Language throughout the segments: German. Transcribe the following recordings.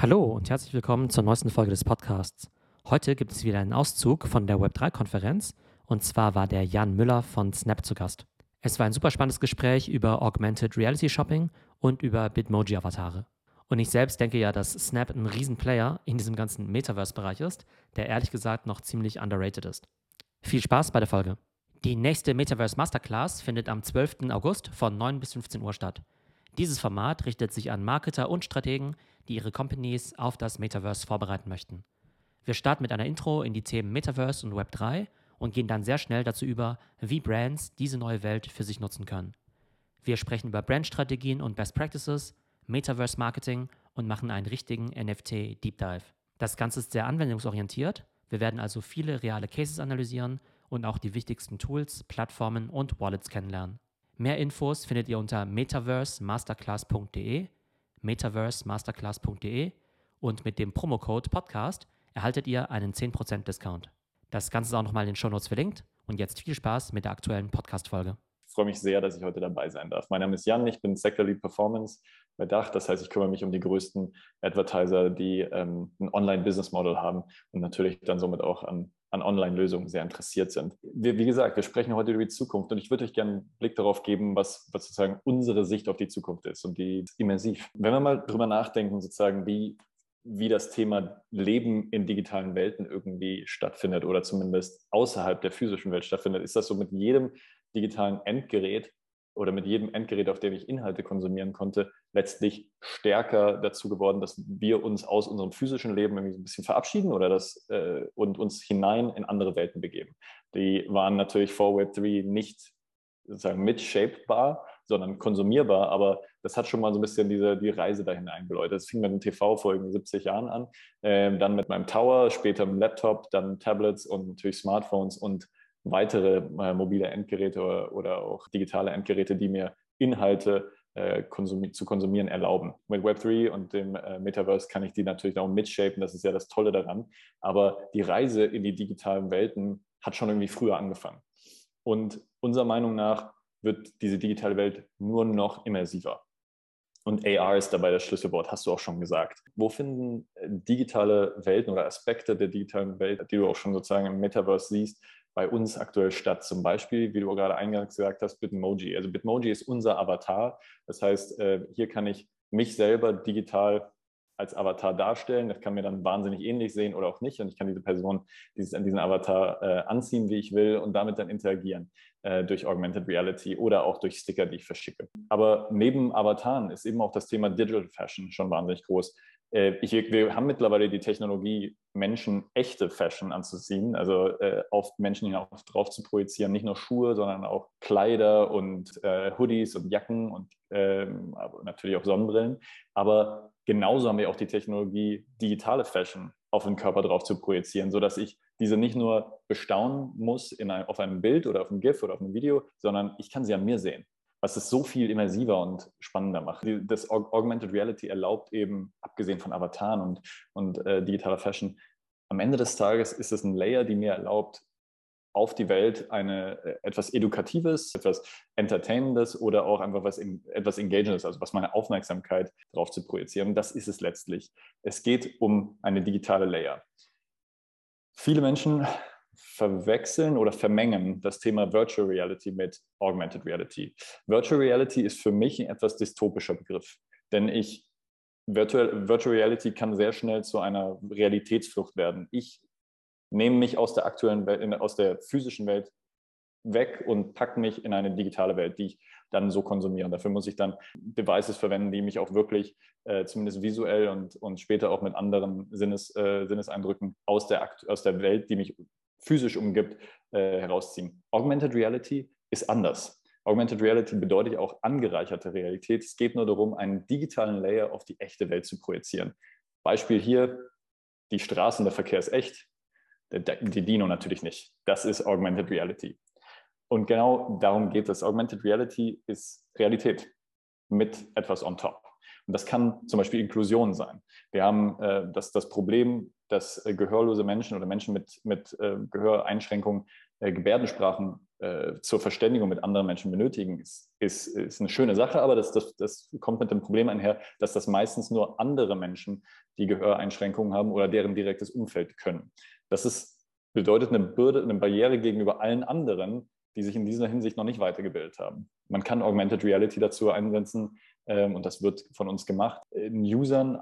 Hallo und herzlich willkommen zur neuesten Folge des Podcasts. Heute gibt es wieder einen Auszug von der Web3-Konferenz und zwar war der Jan Müller von Snap zu Gast. Es war ein super spannendes Gespräch über Augmented Reality Shopping und über Bitmoji-Avatare. Und ich selbst denke ja, dass Snap ein Riesenplayer in diesem ganzen Metaverse-Bereich ist, der ehrlich gesagt noch ziemlich underrated ist. Viel Spaß bei der Folge. Die nächste Metaverse Masterclass findet am 12. August von 9 bis 15 Uhr statt. Dieses Format richtet sich an Marketer und Strategen, die ihre Companies auf das Metaverse vorbereiten möchten. Wir starten mit einer Intro in die Themen Metaverse und Web3 und gehen dann sehr schnell dazu über, wie Brands diese neue Welt für sich nutzen können. Wir sprechen über Brandstrategien und Best Practices, Metaverse Marketing und machen einen richtigen NFT Deep Dive. Das Ganze ist sehr anwendungsorientiert. Wir werden also viele reale Cases analysieren und auch die wichtigsten Tools, Plattformen und Wallets kennenlernen. Mehr Infos findet ihr unter metaversemasterclass.de metaversemasterclass.de und mit dem Promocode Podcast erhaltet ihr einen 10% Discount. Das Ganze ist auch nochmal in den Shownotes verlinkt und jetzt viel Spaß mit der aktuellen Podcast-Folge. Ich freue mich sehr, dass ich heute dabei sein darf. Mein Name ist Jan, ich bin Sector Lead Performance bei Dach. Das heißt, ich kümmere mich um die größten Advertiser, die ähm, ein Online-Business-Model haben und natürlich dann somit auch an an Online-Lösungen sehr interessiert sind. Wir, wie gesagt, wir sprechen heute über die Zukunft und ich würde euch gerne einen Blick darauf geben, was, was sozusagen unsere Sicht auf die Zukunft ist und die ist immersiv. Wenn wir mal drüber nachdenken, sozusagen, wie, wie das Thema Leben in digitalen Welten irgendwie stattfindet oder zumindest außerhalb der physischen Welt stattfindet, ist das so mit jedem digitalen Endgerät oder mit jedem Endgerät, auf dem ich Inhalte konsumieren konnte, letztlich stärker dazu geworden, dass wir uns aus unserem physischen Leben irgendwie so ein bisschen verabschieden oder das äh, und uns hinein in andere Welten begeben. Die waren natürlich vor Web3 nicht sozusagen mitshapebar, sondern konsumierbar, aber das hat schon mal so ein bisschen diese, die Reise dahin eingeläutet. Das fing mit dem TV vor irgendwie 70 Jahren an, äh, dann mit meinem Tower, später mit dem Laptop, dann Tablets und natürlich Smartphones und weitere äh, mobile Endgeräte oder, oder, auch digitale Endgeräte, die mir Inhalte äh, konsumi zu konsumieren erlauben. Mit Web3 und dem äh, Metaverse kann ich die natürlich auch mitshapen, das ist ja das Tolle daran. Aber die Reise in die digitalen Welten hat schon irgendwie früher angefangen. Und unserer Meinung nach wird diese digitale Welt nur noch immersiver. Und AR ist dabei das Schlüsselwort, hast du auch schon gesagt. Wo finden äh, digitale Welten oder Aspekte der digitalen Welt, die du auch schon sozusagen im Metaverse siehst, bei uns aktuell statt. Zum Beispiel, wie du gerade eingangs gesagt hast, Bitmoji. Also Bitmoji ist unser Avatar. Das heißt, äh, hier kann ich mich selber digital als Avatar darstellen. Das kann mir dann wahnsinnig ähnlich sehen oder auch nicht. Und ich kann diese Person dieses, diesen Avatar äh, anziehen, wie ich will und damit dann interagieren äh, durch Augmented Reality oder auch durch Sticker, die ich verschicke. Aber neben Avataren ist eben auch das Thema Digital Fashion schon wahnsinnig groß. Äh, ich, wir haben mittlerweile die Technologie, Menschen echte Fashion anzuziehen, also äh, auf Menschen hinauf drauf zu projizieren, nicht nur Schuhe, sondern auch Kleider und äh, Hoodies und Jacken und ähm, natürlich auch Sonnenbrillen. Aber genauso haben wir auch die Technologie, digitale Fashion auf den Körper drauf zu projizieren, sodass ich diese nicht nur bestaunen muss in ein, auf einem Bild oder auf einem GIF oder auf einem Video, sondern ich kann sie an mir sehen was es so viel immersiver und spannender macht. Das Augmented Reality erlaubt eben, abgesehen von Avataren und, und äh, digitaler Fashion, am Ende des Tages ist es ein Layer, die mir erlaubt, auf die Welt eine äh, etwas Edukatives, etwas Entertainendes oder auch einfach was etwas Engagendes, also was meine Aufmerksamkeit darauf zu projizieren. Das ist es letztlich. Es geht um eine digitale Layer. Viele Menschen verwechseln oder vermengen das Thema Virtual Reality mit Augmented Reality. Virtual Reality ist für mich ein etwas dystopischer Begriff, denn ich Virtual, Virtual Reality kann sehr schnell zu einer Realitätsflucht werden. Ich nehme mich aus der aktuellen Welt, aus der physischen Welt weg und packe mich in eine digitale Welt, die ich dann so konsumiere. Dafür muss ich dann Devices verwenden, die mich auch wirklich äh, zumindest visuell und, und später auch mit anderen Sinnes, äh, Sinneseindrücken aus der, aus der Welt, die mich physisch umgibt, äh, herausziehen. Augmented Reality ist anders. Augmented Reality bedeutet auch angereicherte Realität. Es geht nur darum, einen digitalen Layer auf die echte Welt zu projizieren. Beispiel hier, die Straßen, der Verkehr ist echt, die Dino natürlich nicht. Das ist Augmented Reality. Und genau darum geht es. Augmented Reality ist Realität mit etwas on top. Und das kann zum Beispiel Inklusion sein. Wir haben äh, das, das Problem, dass äh, gehörlose Menschen oder Menschen mit, mit äh, Gehöreinschränkungen äh, Gebärdensprachen äh, zur Verständigung mit anderen Menschen benötigen, ist, ist, ist eine schöne Sache, aber das, das, das kommt mit dem Problem einher, dass das meistens nur andere Menschen, die Gehöreinschränkungen haben oder deren direktes Umfeld können. Das ist, bedeutet eine Bürde, eine Barriere gegenüber allen anderen, die sich in dieser Hinsicht noch nicht weitergebildet haben. Man kann Augmented Reality dazu einsetzen und das wird von uns gemacht, in Usern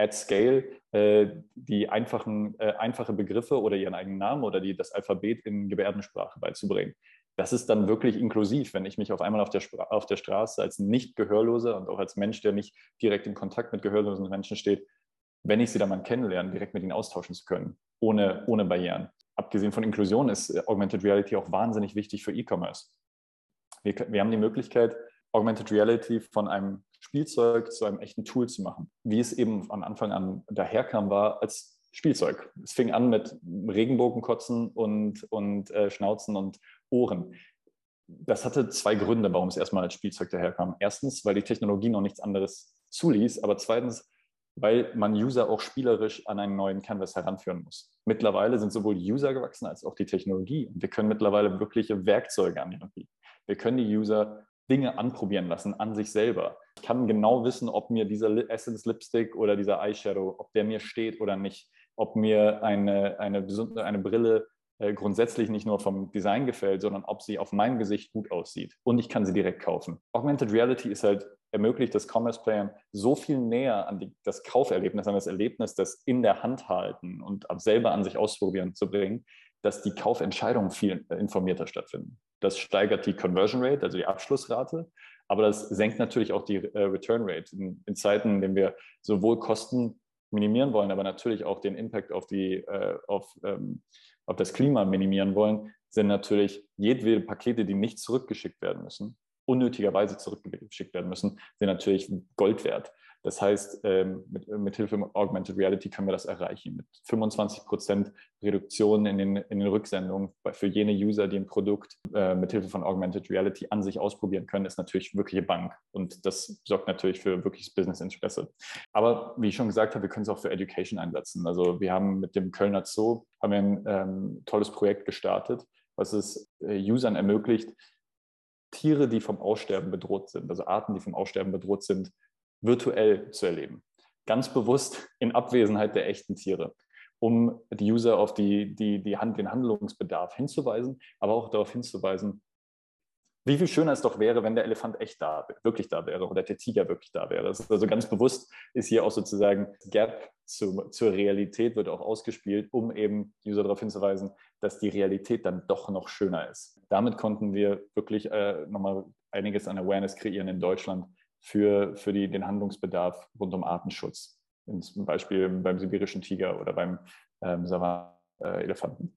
at scale äh, die einfachen, äh, einfache Begriffe oder ihren eigenen Namen oder die, das Alphabet in Gebärdensprache beizubringen. Das ist dann wirklich inklusiv, wenn ich mich auf einmal auf der, auf der Straße als nicht Gehörloser und auch als Mensch, der nicht direkt in Kontakt mit gehörlosen Menschen steht, wenn ich sie dann mal kennenlerne, direkt mit ihnen austauschen zu können, ohne, ohne Barrieren. Abgesehen von Inklusion ist Augmented Reality auch wahnsinnig wichtig für E-Commerce. Wir, wir haben die Möglichkeit, Augmented Reality von einem Spielzeug zu einem echten Tool zu machen. Wie es eben am Anfang an daherkam, war als Spielzeug. Es fing an mit Regenbogenkotzen und, und äh, Schnauzen und Ohren. Das hatte zwei Gründe, warum es erstmal als Spielzeug daherkam. Erstens, weil die Technologie noch nichts anderes zuließ, aber zweitens, weil man User auch spielerisch an einen neuen Canvas heranführen muss. Mittlerweile sind sowohl User gewachsen als auch die Technologie. Wir können mittlerweile wirkliche Werkzeuge an die. Wir können die User Dinge anprobieren lassen an sich selber. Ich kann genau wissen, ob mir dieser Essence Lipstick oder dieser Eyeshadow, ob der mir steht oder nicht, ob mir eine, eine, eine Brille äh, grundsätzlich nicht nur vom Design gefällt, sondern ob sie auf meinem Gesicht gut aussieht. Und ich kann sie direkt kaufen. Augmented Reality ist halt ermöglicht das Commerce Playern so viel näher an die, das Kauferlebnis, an das Erlebnis, das in der Hand halten und selber an sich ausprobieren zu bringen, dass die Kaufentscheidungen viel informierter stattfinden. Das steigert die Conversion Rate, also die Abschlussrate, aber das senkt natürlich auch die äh, Return Rate. In, in, Zeiten, in denen wir sowohl Kosten minimieren wollen, aber natürlich auch den Impact auf, die, äh, auf, ähm, auf das Klima minimieren wollen, sind natürlich jedwede Pakete, die nicht zurückgeschickt werden müssen, unnötigerweise zurückgeschickt werden müssen, sind natürlich Gold wert. Das heißt, ähm, mit, mit Hilfe von Augmented Reality können wir das erreichen. Mit 25 Prozent Reduktion in den, in den Rücksendungen für jene User, die ein Produkt äh, mit Hilfe von Augmented Reality an sich ausprobieren können, ist natürlich wirkliche Bank. Und das sorgt natürlich für wirkliches Business-Interesse. Aber wie ich schon gesagt habe, wir können es auch für Education einsetzen. Also wir haben mit dem Kölner Zoo haben wir ein ähm, tolles Projekt gestartet, was es äh, Usern ermöglicht, Tiere, die vom Aussterben bedroht sind, also Arten, die vom Aussterben bedroht sind, virtuell zu erleben. Ganz bewusst in Abwesenheit der echten Tiere, um die User auf die, die, die Hand, den Handlungsbedarf hinzuweisen, aber auch darauf hinzuweisen, wie viel schöner es doch wäre, wenn der Elefant echt da, wirklich da wäre oder der Tiger wirklich da wäre. also ganz bewusst ist hier auch sozusagen Gap zu, zur Realität wird auch ausgespielt, um eben User darauf hinzuweisen, dass die Realität dann doch noch schöner ist. Damit konnten wir wirklich äh, nochmal einiges an Awareness kreieren in Deutschland für, für die, den Handlungsbedarf rund um Artenschutz. Zum Beispiel beim sibirischen Tiger oder beim ähm, Savan-Elefanten.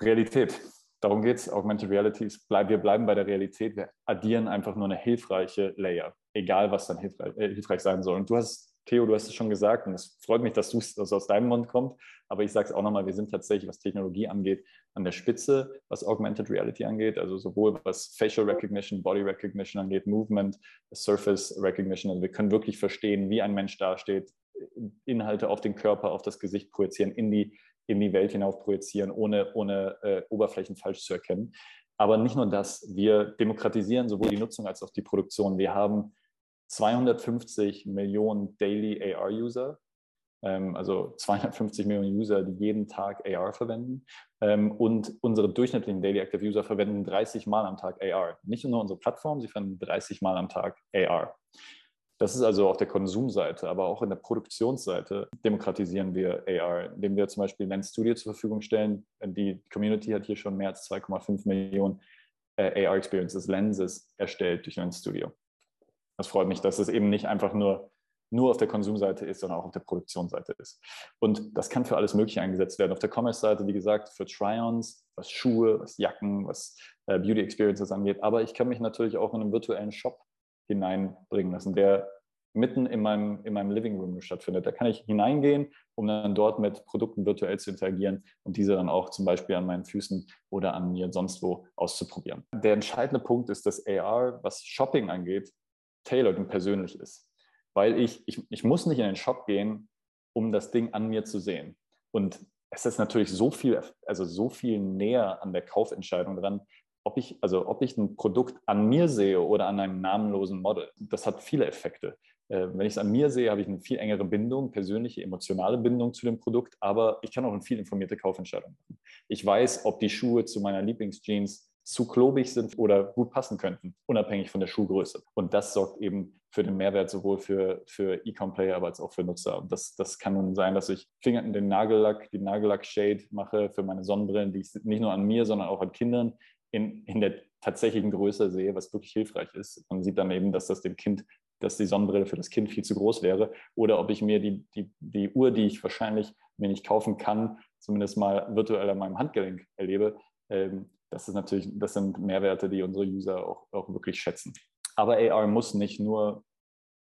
Realität. Darum geht es. Augmented Reality ist, bleib, wir bleiben bei der Realität. Wir addieren einfach nur eine hilfreiche Layer, egal was dann hilfreich, äh, hilfreich sein soll. Und du hast Theo, du hast es schon gesagt und es freut mich, dass es aus deinem Mund kommt. Aber ich sage es auch nochmal, wir sind tatsächlich, was Technologie angeht, an der Spitze, was Augmented Reality angeht. Also sowohl was Facial Recognition, Body Recognition angeht, Movement, Surface Recognition. Also wir können wirklich verstehen, wie ein Mensch dasteht, Inhalte auf den Körper, auf das Gesicht projizieren, in die, in die Welt hinauf projizieren, ohne, ohne äh, Oberflächen falsch zu erkennen. Aber nicht nur das, wir demokratisieren sowohl die Nutzung als auch die Produktion. Wir haben 250 Millionen Daily AR-User, ähm, also 250 Millionen User, die jeden Tag AR verwenden. Ähm, und unsere durchschnittlichen Daily Active User verwenden 30 Mal am Tag AR. Nicht nur unsere Plattform, sie verwenden 30 Mal am Tag AR. Das ist also auf der Konsumseite, aber auch in der Produktionsseite demokratisieren wir AR, indem wir zum Beispiel Lens Studio zur Verfügung stellen. Die Community hat hier schon mehr als 2,5 Millionen äh, AR-Experiences, Lenses erstellt durch Lens Studio. Das freut mich, dass es eben nicht einfach nur, nur auf der Konsumseite ist, sondern auch auf der Produktionsseite ist. Und das kann für alles Mögliche eingesetzt werden. Auf der Commerce-Seite, wie gesagt, für Try-ons, was Schuhe, was Jacken, was äh, Beauty Experiences angeht. Aber ich kann mich natürlich auch in einen virtuellen Shop hineinbringen lassen, der mitten in meinem, in meinem Living Room stattfindet. Da kann ich hineingehen, um dann dort mit Produkten virtuell zu interagieren und diese dann auch zum Beispiel an meinen Füßen oder an mir sonst wo auszuprobieren. Der entscheidende Punkt ist, dass AR, was Shopping angeht, tailored und persönlich ist. Weil ich, ich, ich muss nicht in den Shop gehen, um das Ding an mir zu sehen. Und es ist natürlich so viel, also so viel näher an der Kaufentscheidung dran, ob ich, also ob ich ein Produkt an mir sehe oder an einem namenlosen Model. Das hat viele Effekte. Äh, wenn ich es an mir sehe, habe ich eine viel engere Bindung, persönliche, emotionale Bindung zu dem Produkt, aber ich kann auch eine viel informierte Kaufentscheidung machen. Ich weiß, ob die Schuhe zu meiner Lieblingsjeans zu klobig sind oder gut passen könnten, unabhängig von der Schuhgröße. Und das sorgt eben für den Mehrwert sowohl für, für E-Com-Player, aber als auch für Nutzer. Und das, das kann nun sein, dass ich Finger den Nagellack, die Nagellack-Shade mache für meine Sonnenbrillen, die ich nicht nur an mir, sondern auch an Kindern in, in der tatsächlichen Größe sehe, was wirklich hilfreich ist. Man sieht dann eben, dass das dem Kind, dass die Sonnenbrille für das Kind viel zu groß wäre. Oder ob ich mir die, die, die Uhr, die ich wahrscheinlich mir nicht kaufen kann, zumindest mal virtuell an meinem Handgelenk erlebe, ähm, das ist natürlich, das sind Mehrwerte, die unsere User auch, auch wirklich schätzen. Aber AR muss nicht nur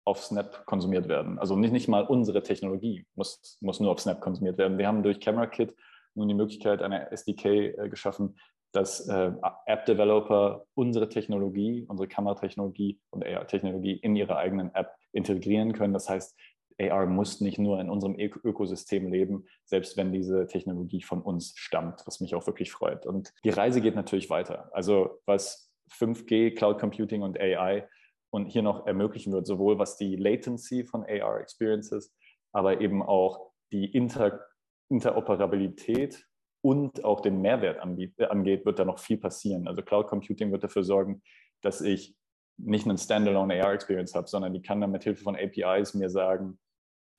auf Snap konsumiert werden. Also nicht, nicht mal unsere Technologie muss, muss nur auf Snap konsumiert werden. Wir haben durch Camera Kit nun die Möglichkeit einer SDK äh, geschaffen, dass äh, App-Developer unsere Technologie, unsere Kameratechnologie und AR-Technologie in ihre eigenen App integrieren können. Das heißt, AR muss nicht nur in unserem Ökosystem leben, selbst wenn diese Technologie von uns stammt, was mich auch wirklich freut. Und die Reise geht natürlich weiter. Also was 5G, Cloud Computing und AI und hier noch ermöglichen wird, sowohl was die Latency von AR Experiences, aber eben auch die Inter Interoperabilität und auch den Mehrwert angeht, wird da noch viel passieren. Also Cloud Computing wird dafür sorgen, dass ich nicht einen Standalone AR Experience habe, sondern die kann dann mit Hilfe von APIs mir sagen,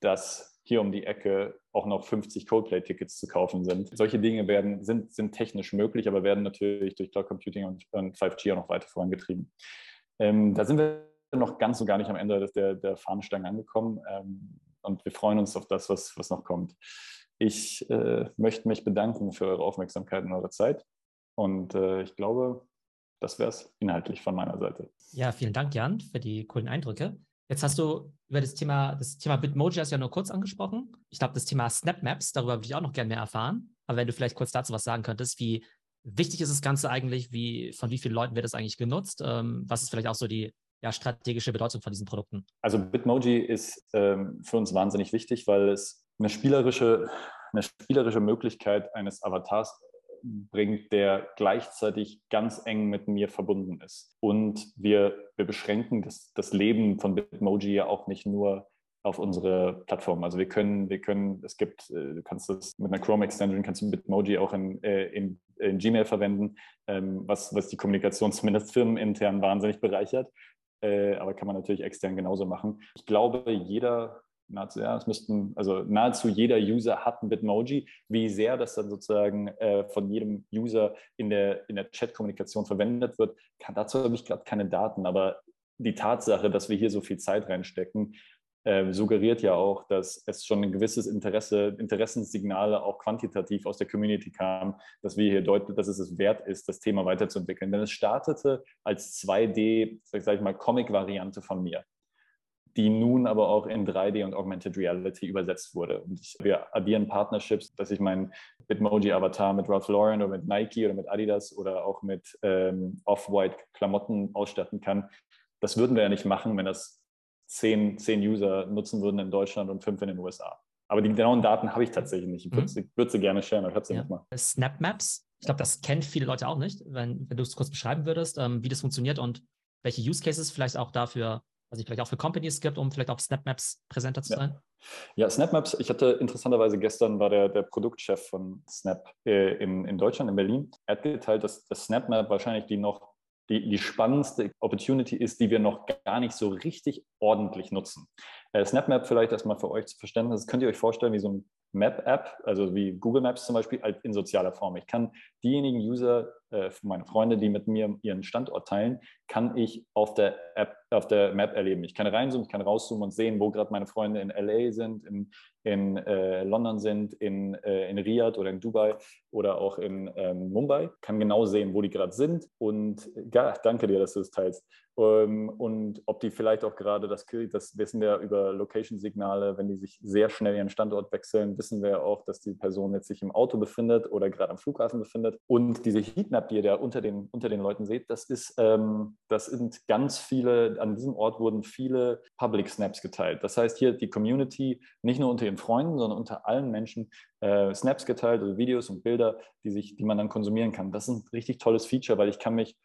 dass hier um die Ecke auch noch 50 Coldplay-Tickets zu kaufen sind. Solche Dinge werden, sind, sind technisch möglich, aber werden natürlich durch Cloud Computing und, und 5G auch noch weiter vorangetrieben. Ähm, da sind wir noch ganz so gar nicht am Ende der, der Fahnenstange angekommen ähm, und wir freuen uns auf das, was, was noch kommt. Ich äh, möchte mich bedanken für eure Aufmerksamkeit und eure Zeit und äh, ich glaube, das wäre es inhaltlich von meiner Seite. Ja, vielen Dank, Jan, für die coolen Eindrücke. Jetzt hast du über das Thema, das Thema Bitmoji hast du ja nur kurz angesprochen. Ich glaube, das Thema Snapmaps, darüber würde ich auch noch gerne mehr erfahren. Aber wenn du vielleicht kurz dazu was sagen könntest, wie wichtig ist das Ganze eigentlich, wie, von wie vielen Leuten wird das eigentlich genutzt? Ähm, was ist vielleicht auch so die ja, strategische Bedeutung von diesen Produkten? Also Bitmoji ist ähm, für uns wahnsinnig wichtig, weil es eine spielerische, eine spielerische Möglichkeit eines Avatars bringt, der gleichzeitig eng eng mit mir verbunden ist. Und wir, wir beschränken das, das Leben von Bitmoji ja auch nicht nur auf unsere Plattform. Also wir können, wir können, es gibt, äh, du kannst das mit einer Chrome Extension, kannst du Bitmoji auch in, äh, in, in Gmail verwenden, ähm, was, was die Kommunikation zumindest firmenintern wahnsinnig bereichert. Äh, aber kann man natürlich extern genauso machen. Ich glaube, jeder nahezu, ja, es müssten, also nahezu jeder User hat ein Bitmoji. Wie sehr das dann sozusagen äh, von jedem User in der, in der Chat-Kommunikation verwendet wird, kann, dazu habe ich gerade keine Daten, aber die Tatsache, dass wir hier so viel Zeit reinstecken, äh, suggeriert ja auch, dass es schon ein gewisses Interesse, Interessenssignale auch quantitativ aus der Community kam, dass wir hier deutlich, dass es es wert ist, das Thema weiterzuentwickeln. Denn es startete als 2D, sag ich mal, Comic-Variante von mir die nun aber auch in 3D und Augmented Reality übersetzt wurde. Und ich, wir addieren Partnerships, dass ich meinen Bitmoji-Avatar mit Ralph Lauren oder mit Nike oder mit Adidas oder auch mit ähm, Off-White-Klamotten ausstatten kann. Das würden wir ja nicht machen, wenn das zehn, zehn User nutzen würden in Deutschland und fünf in den USA. Aber die genauen Daten habe ich tatsächlich nicht. Ich würde, mhm. sie, würde sie gerne sharen, aber ich habe sie ja. nicht mal. Snapmaps, ich glaube, das kennen viele Leute auch nicht. Wenn, wenn du es kurz beschreiben würdest, ähm, wie das funktioniert und welche Use Cases vielleicht auch dafür was es vielleicht auch für Companies gibt, um vielleicht auf SnapMaps präsenter zu sein? Ja, SnapMaps, ich hatte interessanterweise gestern war der, der Produktchef von Snap äh, in, in Deutschland, in Berlin. Er hat geteilt, dass das SnapMap wahrscheinlich die noch die, die spannendste Opportunity ist, die wir noch gar nicht so richtig ordentlich nutzen. Äh, SnapMap vielleicht erstmal für euch zu verstehen, das könnt ihr euch vorstellen wie so ein Map-App, also wie Google Maps zum Beispiel, halt in sozialer Form. Ich kann diejenigen User, äh, meine Freunde, die mit mir ihren Standort teilen, kann ich auf der App, auf der Map erleben. Ich kann reinzoomen, ich kann rauszoomen und sehen, wo gerade meine Freunde in LA sind, in, in äh, London sind, in, äh, in Riyadh oder in Dubai oder auch in ähm, Mumbai. Kann genau sehen, wo die gerade sind. Und ja, danke dir, dass du es teilst. Ähm, und ob die vielleicht auch gerade das, das wissen wir über Location-Signale, wenn die sich sehr schnell ihren Standort wechseln, wissen wir auch, dass die Person jetzt sich im Auto befindet oder gerade am Flughafen befindet. Und diese Heatmap Map, die ihr da unter den, unter den Leuten seht, das ist, ähm, das sind ganz viele, an diesem Ort wurden viele Public Snaps geteilt. Das heißt, hier die Community, nicht nur unter ihren Freunden, sondern unter allen Menschen äh, Snaps geteilt, also Videos und Bilder, die sich, die man dann konsumieren kann. Das ist ein richtig tolles Feature, weil ich kann mich,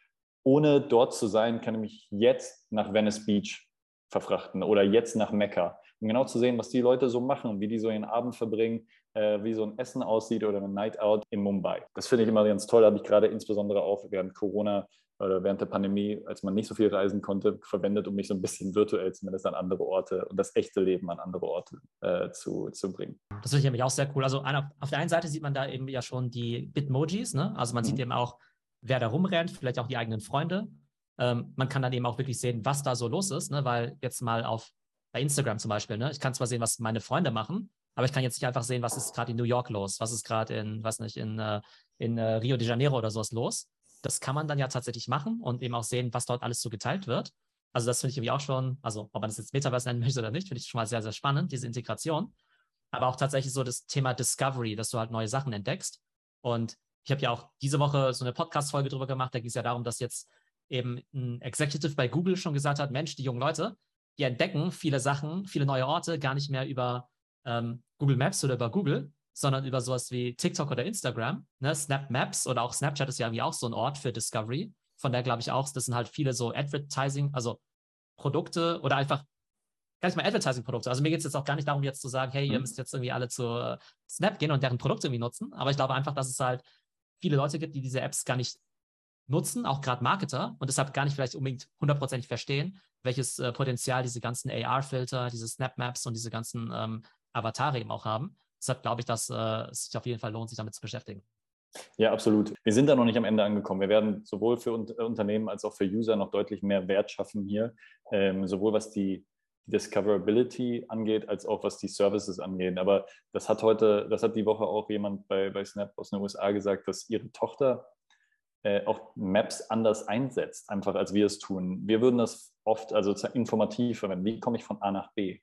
ohne dort zu sein, kann ich mich jetzt nach Venice Beach verfrachten oder jetzt nach Mekka um genau zu sehen, was die Leute so machen, wie die so ihren Abend verbringen, äh, wie so ein Essen aussieht oder eine Night Out in Mumbai. Das finde ich immer ganz toll, habe ich gerade insbesondere auch während Corona oder während der Pandemie, als man nicht so viel reisen konnte, verwendet, um mich so ein bisschen virtuell zumindest an andere Orte und das echte Leben an andere Orte äh, zu, zu bringen. Das finde ich nämlich auch sehr cool. Also auf der einen Seite sieht man da eben ja schon die Bitmojis, ne? also man mhm. sieht eben auch, wer da rumrennt, vielleicht auch die eigenen Freunde. Ähm, man kann dann eben auch wirklich sehen, was da so los ist, ne? weil jetzt mal auf bei Instagram zum Beispiel, ne? ich kann zwar sehen, was meine Freunde machen, aber ich kann jetzt nicht einfach sehen, was ist gerade in New York los, was ist gerade in, was nicht, in, äh, in uh, Rio de Janeiro oder sowas los. Das kann man dann ja tatsächlich machen und eben auch sehen, was dort alles so geteilt wird. Also das finde ich irgendwie auch schon, also ob man das jetzt Metaverse nennen möchte oder nicht, finde ich schon mal sehr, sehr spannend, diese Integration. Aber auch tatsächlich so das Thema Discovery, dass du halt neue Sachen entdeckst. Und ich habe ja auch diese Woche so eine Podcast-Folge drüber gemacht, da ging es ja darum, dass jetzt eben ein Executive bei Google schon gesagt hat, Mensch, die jungen Leute, die entdecken viele Sachen, viele neue Orte gar nicht mehr über ähm, Google Maps oder über Google, sondern über sowas wie TikTok oder Instagram. Ne? Snap Maps oder auch Snapchat ist ja irgendwie auch so ein Ort für Discovery. Von der glaube ich auch, das sind halt viele so Advertising, also Produkte oder einfach gar nicht mal Advertising-Produkte. Also mir geht es jetzt auch gar nicht darum, jetzt zu sagen, hey, ihr mhm. müsst jetzt irgendwie alle zu äh, Snap gehen und deren Produkte irgendwie nutzen. Aber ich glaube einfach, dass es halt viele Leute gibt, die diese Apps gar nicht nutzen, auch gerade Marketer, und deshalb gar nicht vielleicht unbedingt hundertprozentig verstehen, welches äh, Potenzial diese ganzen AR-Filter, diese Snap-Maps und diese ganzen ähm, Avatare eben auch haben. Deshalb glaube ich, dass äh, es sich auf jeden Fall lohnt, sich damit zu beschäftigen. Ja, absolut. Wir sind da noch nicht am Ende angekommen. Wir werden sowohl für Unternehmen als auch für User noch deutlich mehr Wert schaffen hier, ähm, sowohl was die Discoverability angeht, als auch was die Services angeht. Aber das hat heute, das hat die Woche auch jemand bei, bei Snap aus den USA gesagt, dass ihre Tochter äh, auch Maps anders einsetzt, einfach als wir es tun. Wir würden das oft also informativ verwenden. Wie komme ich von A nach B?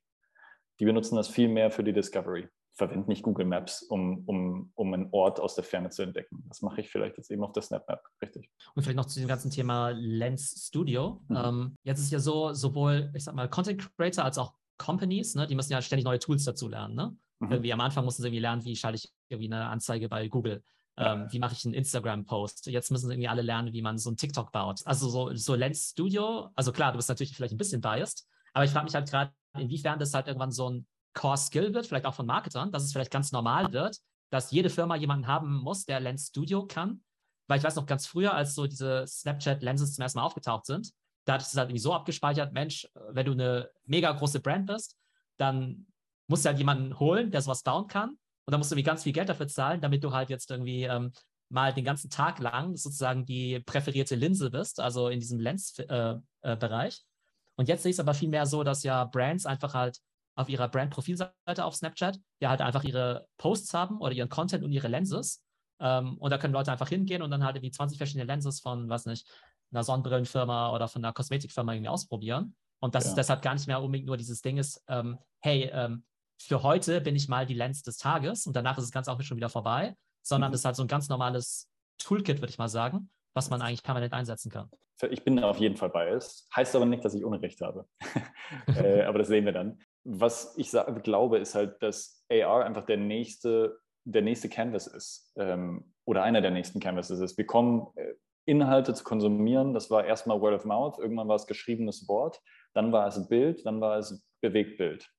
Die benutzen das viel mehr für die Discovery. Verwenden nicht Google Maps, um, um, um einen Ort aus der Ferne zu entdecken. Das mache ich vielleicht jetzt eben auf der Snap Map, richtig. Und vielleicht noch zu dem ganzen Thema Lens Studio. Mhm. Ähm, jetzt ist ja so, sowohl, ich sag mal, Content Creator als auch Companies, ne, die müssen ja ständig neue Tools dazu lernen. Ne? Mhm. Irgendwie am Anfang mussten sie irgendwie lernen, wie schalte ich irgendwie eine Anzeige bei Google ähm, wie mache ich einen Instagram-Post? Jetzt müssen irgendwie alle lernen, wie man so ein TikTok baut. Also so, so Lens Studio, also klar, du bist natürlich vielleicht ein bisschen biased, aber ich frage mich halt gerade, inwiefern das halt irgendwann so ein Core-Skill wird, vielleicht auch von Marketern, dass es vielleicht ganz normal wird, dass jede Firma jemanden haben muss, der Lens Studio kann. Weil ich weiß noch ganz früher, als so diese Snapchat-Lenses zum ersten Mal aufgetaucht sind, da ich es halt irgendwie so abgespeichert, Mensch, wenn du eine mega große Brand bist, dann musst du halt jemanden holen, der sowas bauen kann. Und dann musst du irgendwie ganz viel Geld dafür zahlen, damit du halt jetzt irgendwie ähm, mal den ganzen Tag lang sozusagen die präferierte Linse bist, also in diesem Lens-Bereich. Äh, äh, und jetzt sehe ich es aber viel mehr so, dass ja Brands einfach halt auf ihrer Brand-Profilseite auf Snapchat ja halt einfach ihre Posts haben oder ihren Content und ihre Lenses. Ähm, und da können Leute einfach hingehen und dann halt irgendwie 20 verschiedene Lenses von, was nicht, einer Sonnenbrillenfirma oder von einer Kosmetikfirma irgendwie ausprobieren. Und das ja. ist deshalb gar nicht mehr unbedingt nur dieses Ding ist, ähm, hey, ähm, für heute bin ich mal die Lens des Tages und danach ist das Ganze auch schon wieder vorbei, sondern mhm. es ist halt so ein ganz normales Toolkit, würde ich mal sagen, was man eigentlich permanent einsetzen kann. Ich bin auf jeden Fall biased. Heißt aber nicht, dass ich Unrecht habe. äh, aber das sehen wir dann. Was ich glaube, ist halt, dass AR einfach der nächste, der nächste Canvas ist ähm, oder einer der nächsten Canvases ist. Wir kommen äh, Inhalte zu konsumieren. Das war erstmal Word of Mouth, irgendwann war es geschriebenes Wort, dann war es Bild, dann war es Bewegtbild.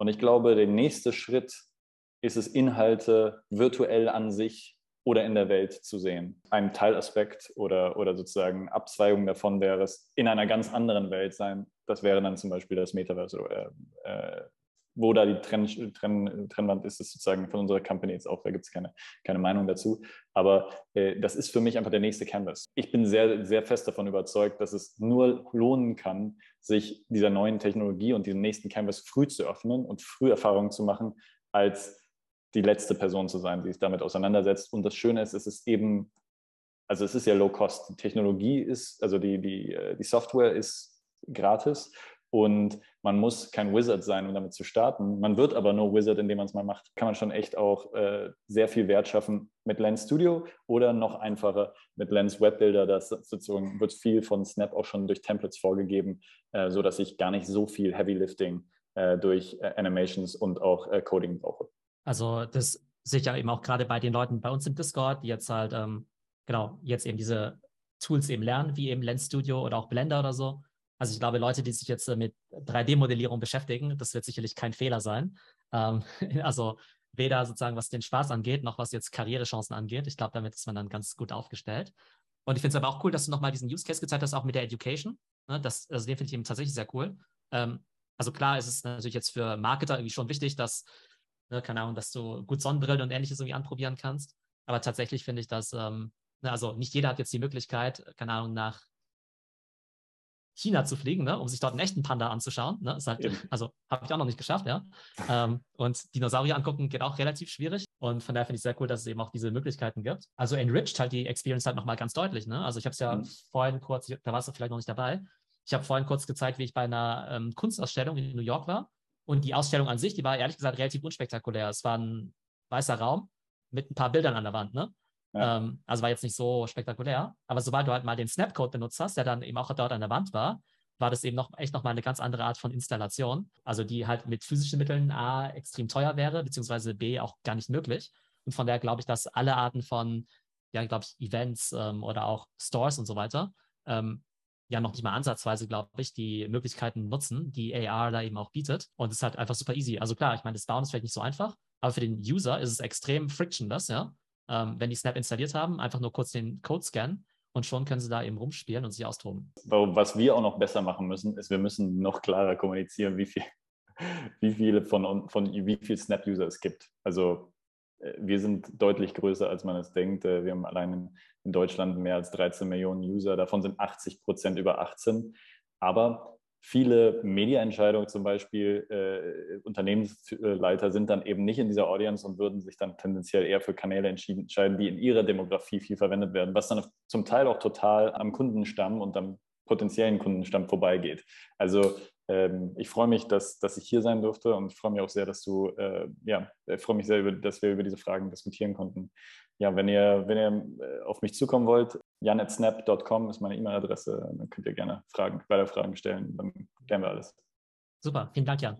Und ich glaube, der nächste Schritt ist es, Inhalte virtuell an sich oder in der Welt zu sehen. Ein Teilaspekt oder, oder sozusagen Abzweigung davon wäre es in einer ganz anderen Welt sein. Das wäre dann zum Beispiel das Metaverse oder äh, wo da die Trenn, Trenn, Trennwand ist, ist sozusagen von unserer Company jetzt auch, da gibt es keine, keine Meinung dazu. Aber äh, das ist für mich einfach der nächste Canvas. Ich bin sehr, sehr fest davon überzeugt, dass es nur lohnen kann, sich dieser neuen Technologie und diesem nächsten Canvas früh zu öffnen und früh Erfahrungen zu machen, als die letzte Person zu sein, die sich damit auseinandersetzt. Und das Schöne ist, es ist eben, also es ist ja low cost. Die Technologie ist, also die, die, äh, die Software ist gratis Und man muss kein Wizard sein, um damit zu starten. Man wird aber nur Wizard, indem man es mal macht. Kann man schon echt auch äh, sehr viel Wert schaffen mit Lens Studio oder noch einfacher mit Lens Web Builder. Das sozusagen wird viel von Snap auch schon durch Templates vorgegeben, äh, sodass ich gar nicht so viel Heavy Lifting äh, durch äh, Animations und auch äh, Coding brauche. Also das sehe ich ja eben auch gerade bei den Leuten bei uns im Discord, die jetzt halt ähm, genau jetzt eben diese Tools eben lernen, wie eben Lens Studio oder auch Blender oder so also ich glaube, Leute, die sich jetzt äh, mit 3D-Modellierung beschäftigen, das wird sicherlich kein Fehler sein. Ähm, also weder sozusagen, was den Spaß angeht, noch was jetzt Karrierechancen angeht. Ich glaube, damit ist man dann ganz gut aufgestellt. Und ich finde es aber auch cool, dass du nochmal diesen Use Case gezeigt hast, auch mit der Education. Ne? Das, also den finde ich eben tatsächlich sehr cool. Ähm, also klar ist es natürlich jetzt für Marketer irgendwie schon wichtig, dass, ne, keine Ahnung, dass du gut Sonnenbrillen und ähnliches irgendwie anprobieren kannst. Aber tatsächlich finde ich, dass, ähm, ne, also nicht jeder hat jetzt die Möglichkeit, keine Ahnung, nach China zu fliegen, ne, um sich dort einen echten Panda anzuschauen. Ne? Halt, also habe ich auch noch nicht geschafft, ja. Ähm, und Dinosaurier angucken geht auch relativ schwierig. Und von daher finde ich sehr cool, dass es eben auch diese Möglichkeiten gibt. Also enriched halt die Experience halt nochmal ganz deutlich. Ne? Also ich habe es ja mhm. vorhin kurz, da warst du vielleicht noch nicht dabei. Ich habe vorhin kurz gezeigt, wie ich bei einer ähm, Kunstausstellung in New York war. Und die Ausstellung an sich, die war ehrlich gesagt relativ unspektakulär. Es war ein weißer Raum mit ein paar Bildern an der Wand. Ne? Ja. Ähm, also war jetzt nicht so spektakulär. Aber sobald du halt mal den Snapcode benutzt hast, der dann eben auch dort an der Wand war, war das eben noch echt nochmal eine ganz andere Art von Installation. Also die halt mit physischen Mitteln A extrem teuer wäre, beziehungsweise B auch gar nicht möglich. Und von daher glaube ich, dass alle Arten von, ja, glaube ich, Events ähm, oder auch Stores und so weiter, ähm, ja noch nicht mal ansatzweise, glaube ich, die Möglichkeiten nutzen, die AR da eben auch bietet. Und es ist halt einfach super easy. Also klar, ich meine, das Bauen ist vielleicht nicht so einfach, aber für den User ist es extrem frictionless, ja ähm, wenn die Snap installiert haben, einfach nur kurz den Code scannen und schon können sie da eben rumspielen und sich austoben. Was wir auch noch besser machen müssen, ist, wir müssen noch klarer kommunizieren, wie viel, wie viele von, von wie viel Snap-User es gibt. Also äh, wir sind deutlich größer, als man es denkt. Äh, wir haben allein in Deutschland mehr als 13 Millionen User. Davon sind 80 Prozent über 18. Aber viele Mediaentscheidungen zum Beispiel, äh, Unternehmensleiter sind dann eben nicht in dieser Audience und würden sich dann tendenziell eher für Kanäle entscheiden, die in ihrer Demografie viel verwendet werden, was dann zum Teil auch total am Kundenstamm und am potenziellen Kundenstamm vorbeigeht. Also ähm, ich freue mich, dass, dass ich hier sein durfte und ich freue mich auch sehr, dass du, äh, ja, ich freue mich sehr, dass wir über diese Fragen diskutieren konnten. Ja, wenn ihr, wenn ihr äh, auf mich zukommen wollt, janetsnap.com ist meine E-Mail-Adresse. Dann könnt ihr gerne Fragen, weiter Fragen stellen. Dann klären wir alles. Super, vielen Dank, Jan.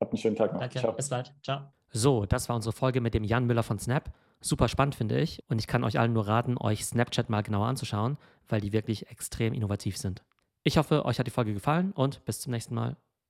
Habt einen schönen Tag noch. Danke, Ciao. bis bald. Ciao. So, das war unsere Folge mit dem Jan Müller von Snap. Super spannend, finde ich. Und ich kann euch allen nur raten, euch Snapchat mal genauer anzuschauen, weil die wirklich extrem innovativ sind. Ich hoffe, euch hat die Folge gefallen und bis zum nächsten Mal.